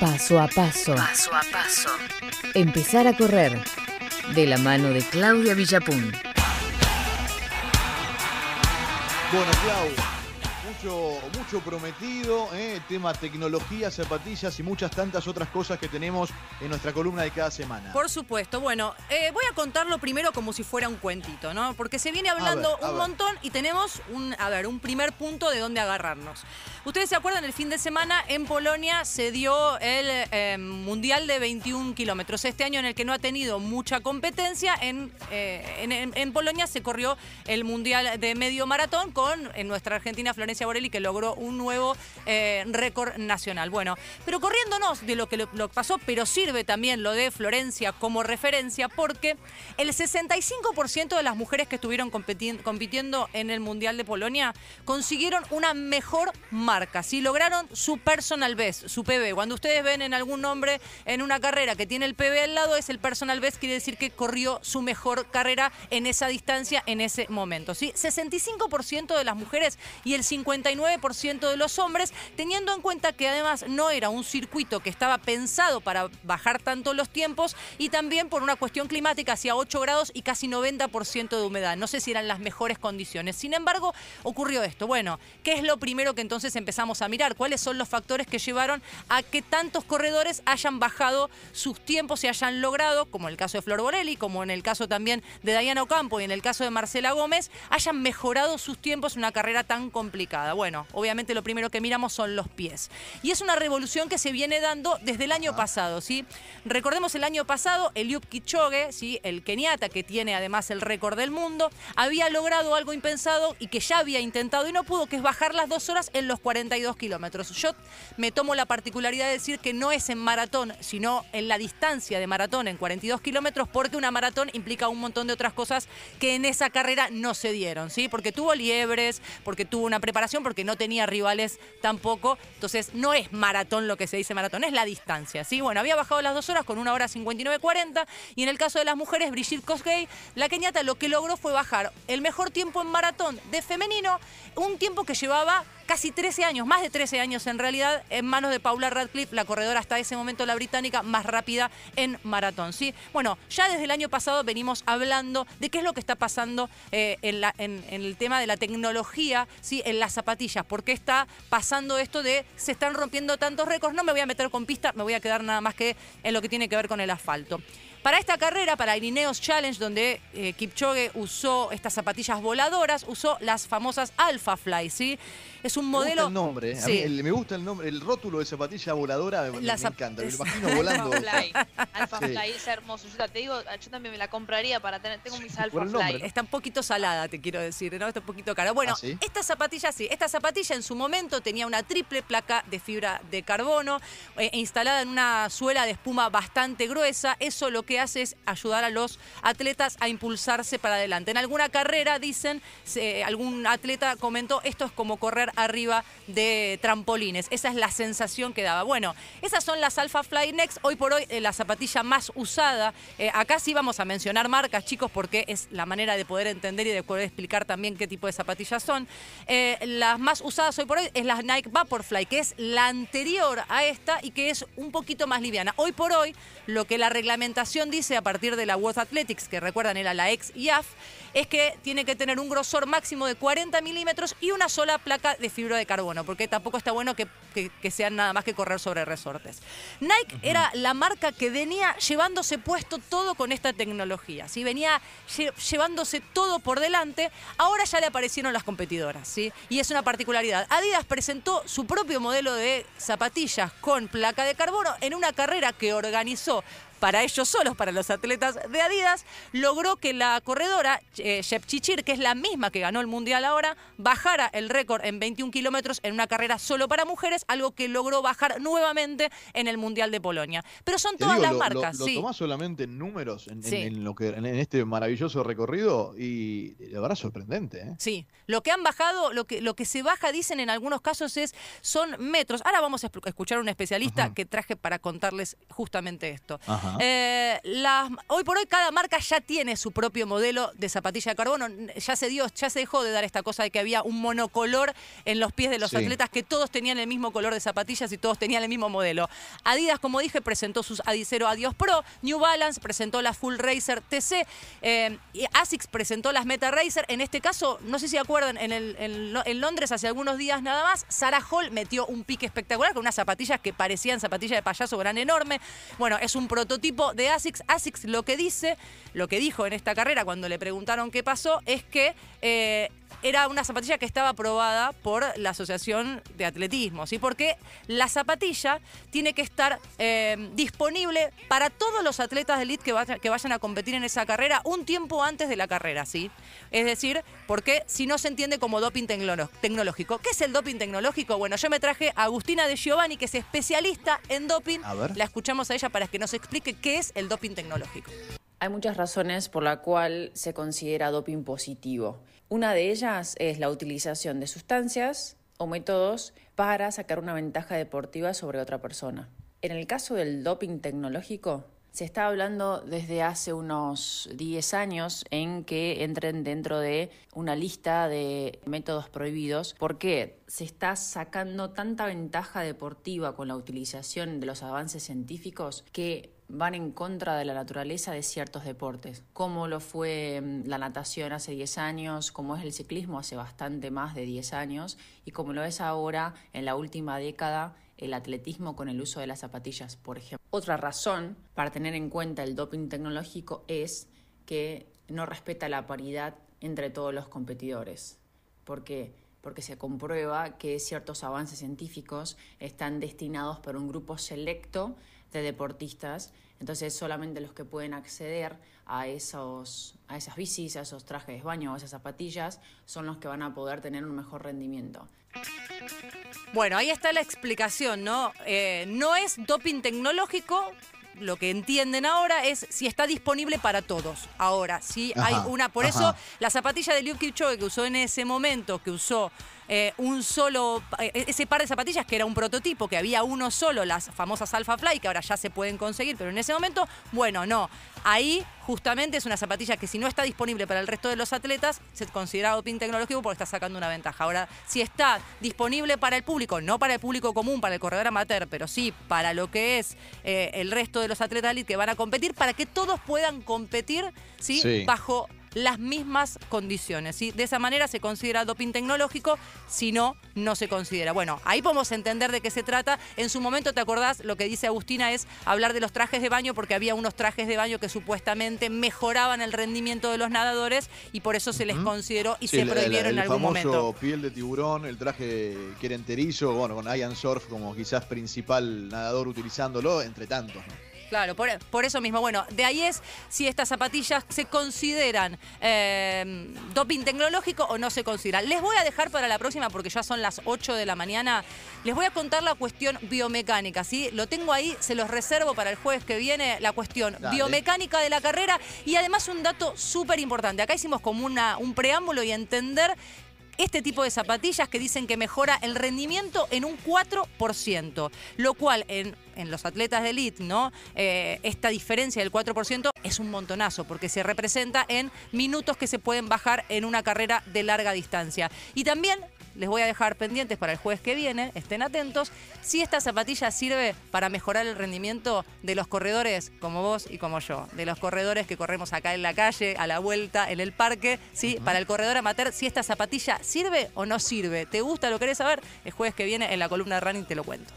Paso a paso. Paso a paso. Empezar a correr. De la mano de Claudia Villapun. Bueno, Clau, mucho, mucho prometido, ¿eh? tema tecnología, zapatillas y muchas tantas otras cosas que tenemos en nuestra columna de cada semana. Por supuesto. Bueno, eh, voy a contarlo primero como si fuera un cuentito, ¿no? Porque se viene hablando ver, a un ver. montón y tenemos un, a ver, un primer punto de dónde agarrarnos. Ustedes se acuerdan, el fin de semana en Polonia se dio el eh, Mundial de 21 kilómetros. Este año en el que no ha tenido mucha competencia, en, eh, en, en- Polonia se corrió el Mundial de medio maratón con en nuestra Argentina Florencia Borelli que logró un nuevo eh, récord nacional. Bueno, pero corriéndonos de lo que pasó, pero sirve también lo de Florencia como referencia porque el 65% de las mujeres que estuvieron compitiendo en el Mundial de Polonia consiguieron una mejor marca, ¿sí? lograron su personal best, su PB. Cuando ustedes ven en algún nombre en una carrera que tiene el PB al lado, es el personal best, quiere decir que corrió su mejor carrera en esa distancia, en ese momento. ¿sí? 65% de las mujeres y el 59% de los hombres, teniendo en cuenta que además no era un circuito que estaba pensado para bajar tanto los tiempos y también por una cuestión climática, hacia 8 grados y casi 90% de humedad. No sé si eran las mejores condiciones. Sin embargo, ocurrió esto. Bueno, ¿qué es lo primero que entonces empezamos a mirar? ¿Cuáles son los factores que llevaron a que tantos corredores hayan bajado sus tiempos y hayan logrado, como en el caso de Flor Borelli, como en el caso también de Diana Ocampo y en el caso de Marcela Gómez, hayan mejorado sus tiempos en una carrera tan complicada? Bueno, obviamente lo primero que miramos son los pies. Y es una revolución que se viene dando desde el año pasado, ¿sí? Recordemos el año pasado, Eliud Kipchoge, ¿sí? el keniata que tiene además el récord del mundo, había logrado algo impensado y que ya había intentado y no pudo, que es bajar las dos horas en los 42 kilómetros. Yo me tomo la particularidad de decir que no es en maratón, sino en la distancia de maratón en 42 kilómetros, porque una maratón implica un montón de otras cosas que en esa carrera no se dieron, ¿sí? Porque tuvo liebres, porque tuvo una preparación, porque no tenía rivales tampoco. Entonces, no es maratón lo que se dice maratón, es la distancia, ¿sí? Bueno, había bajado las dos horas con una hora 59.40 y en el caso de las mujeres, Brigitte Kosgei, la keniata lo que logró fue bajar el mejor tiempo en maratón de femenino, un tiempo que llevaba casi 13 años, más de 13 años en realidad, en manos de Paula Radcliffe, la corredora hasta ese momento la británica más rápida en maratón. ¿sí? Bueno, ya desde el año pasado venimos hablando de qué es lo que está pasando eh, en, en el tema de la tecnología, ¿sí? en las zapatillas, por qué está pasando esto de se están rompiendo tantos récords. No me voy a meter con pista, me voy a quedar nada más que en lo que tiene que ver con el asfalto. Para esta carrera, para el Ineos Challenge, donde eh, Kipchoge usó estas zapatillas voladoras, usó las famosas Alpha Fly, ¿sí? Es un Me gusta modelo... el nombre. A Sí. mí el- me gusta el nombre, el rótulo de zapatilla voladora me, La me zap- encanta, me lo imagino volando. Alpha Fly. Alpha Sí. Fly es hermoso. Yo te digo, yo también me la compraría para tener. Tengo mis Alpha Por el nombre, Fly. ¿no? Está un poquito salada, te quiero decir, ¿no? Está un poquito cara. Bueno, ¿Ah, sí? esta zapatilla sí, esta zapatilla en su momento tenía una triple placa de fibra de carbono eh, instalada en una suela de espuma bastante gruesa. Eso lo que hace es ayudar a los atletas a impulsarse para adelante. En alguna carrera, dicen, algún atleta comentó, esto es como correr arriba de trampolines. Esa es la sensación que daba. Bueno, esas son las Alpha Fly Next. Hoy por hoy, eh, la zapatilla más usada. Eh, acá sí vamos a mencionar marcas, chicos, porque es la manera de poder entender y de poder explicar también qué tipo de zapatillas son. Eh, las más usadas hoy por hoy es la Nike Vaporfly, que es la anterior a esta y que es un poquito más liviana. Hoy por hoy, lo que la reglamentación dice a partir de la World Athletics, que recuerdan era la ex IAF, es que tiene que tener un grosor máximo de 40 milímetros y una sola placa de fibra de carbono, porque tampoco está bueno que, que- que sean nada más que correr sobre resortes. Nike era la marca que venía llevándose puesto todo con esta tecnología, ¿sí? venía lle- llevándose todo por delante, ahora ya le aparecieron las competidoras, ¿sí? y es una particularidad. Adidas presentó su propio modelo de zapatillas con placa de carbono en una carrera que organizó para ellos solos, para los atletas de Adidas, logró que la corredora eh, que es la misma que ganó el Mundial ahora, bajara el récord en 21 kilómetros en una carrera solo para mujeres, algo que logró bajar nuevamente en el Mundial de Polonia. Pero son Te todas digo, las lo, marcas, lo, lo sí. tomás solamente en números, en, en- Sí. en lo que, en, en este maravilloso recorrido, y la verdad sorprendente, ¿eh? Sí, lo que han bajado, lo que, lo que se baja, dicen en algunos casos, es son metros. Ahora vamos a escu- escuchar a un especialista Ajá. que traje para contarles justamente esto. Ajá. Eh, las- hoy por hoy cada marca ya tiene su propio modelo de zapatilla de carbono. Ya se dio, ya se dejó de dar esta cosa de que había un monocolor en los pies de los Sí. atletas, que todos tenían el mismo color de zapatillas y todos tenían el mismo modelo. Adidas, como dije, presentó sus Adicero Adios Pro. New Balance presentó las Full Racer TC. eh, Asics presentó las Meta Racer. En este caso, no sé si acuerdan, en, el- en Londres hace algunos días nada más, Sarah Hall metió un pique espectacular con unas zapatillas que parecían zapatillas de payaso gran enorme. Bueno, es un prototipo de Asics. Asics lo que dice, lo que dijo en esta carrera cuando le preguntaron qué pasó, es que eh, era una zapatilla que estaba aprobada por la Asociación de Atletismo, ¿sí? Porque la zapatilla tiene que estar eh, disponible para todos los atletas de elite que, que vayan a competir en esa carrera un tiempo antes de la carrera, ¿sí? Es decir, porque si no se entiende como doping tecnológico. ¿Qué es el doping tecnológico? Bueno, yo me traje a Agustina de Giovanni, que es especialista en doping. A ver. La escuchamos a ella para que nos explique qué es el doping tecnológico. Hay muchas razones por la cual se considera doping positivo. Una de ellas es la utilización de sustancias o métodos para sacar una ventaja deportiva sobre otra persona. En el caso del doping tecnológico, se está hablando desde hace unos 10 años en que entren dentro de una lista de métodos prohibidos porque se está sacando tanta ventaja deportiva con la utilización de los avances científicos que van en contra de la naturaleza de ciertos deportes, como lo fue mm, la natación hace 10 años, como es el ciclismo hace bastante más de 10 años y como lo es ahora en la última década el atletismo con el uso de las zapatillas, por ejemplo. Otra razón para tener en cuenta el doping tecnológico es que no respeta la paridad entre todos los competidores. ¿Por qué? Porque se comprueba que ciertos avances científicos están destinados para un grupo selecto de deportistas, entonces solamente los que pueden acceder a, esos, a esas bicis, a esos trajes de baño, a esas zapatillas, son los que van a poder tener un mejor rendimiento. Bueno, ahí está la explicación, ¿no? Eh, no es doping tecnológico. Lo que entienden ahora es si está disponible para todos. Ahora, sí hay una. Por ajá. eso, la zapatilla de Liu Kipchoge que usó en ese momento, que usó eh, un solo. eh, ese par de zapatillas que era un prototipo, que había uno solo, las famosas Alpha Fly, que ahora ya se pueden conseguir, pero en ese momento, bueno, no. Ahí justamente es una zapatilla que si no está disponible para el resto de los atletas, se considera doping tecnológico porque está sacando una ventaja. Ahora, si está disponible para el público, no para el público común, para el corredor amateur, pero sí para lo que es eh, el resto de los atletas elite que van a competir, para que todos puedan competir ¿sí? Sí. bajo las mismas condiciones. ¿sí? De esa manera se considera doping tecnológico, si no, no se considera. Bueno, ahí podemos entender de qué se trata. En su momento, ¿te acordás? Lo que dice Agustina es hablar de los trajes de baño, porque había unos trajes de baño que supuestamente mejoraban el rendimiento de los nadadores y por eso se les consideró y Sí, se el- el- prohibieron el en algún famoso momento. piel de tiburón, el traje que era enterizo, bueno, con Ian Surf como quizás principal nadador utilizándolo, entre tantos. ¿no? Claro, por, por eso mismo. Bueno, de ahí es si estas zapatillas se consideran eh, doping tecnológico o no se consideran. Les voy a dejar para la próxima, porque ya son las 8 de la mañana, les voy a contar la cuestión biomecánica, ¿sí? Lo tengo ahí, se los reservo para el jueves que viene, la cuestión Dale. biomecánica de la carrera y además un dato súper importante. Acá hicimos como una, un preámbulo y entender este tipo de zapatillas que dicen que mejora el rendimiento en un 4%, lo cual en, en los atletas de elite, ¿no? Eh, esta diferencia del 4% es un montonazo, porque se representa en minutos que se pueden bajar en una carrera de larga distancia. Y también les voy a dejar pendientes para el jueves que viene, estén atentos, si esta zapatilla sirve para mejorar el rendimiento de los corredores como vos y como yo, de los corredores que corremos acá en la calle, a la vuelta, en el parque, ¿sí? Para el corredor amateur, si esta zapatilla sirve o no sirve. ¿Te gusta? ¿Lo querés saber? El jueves que viene en la columna de Running te lo cuento.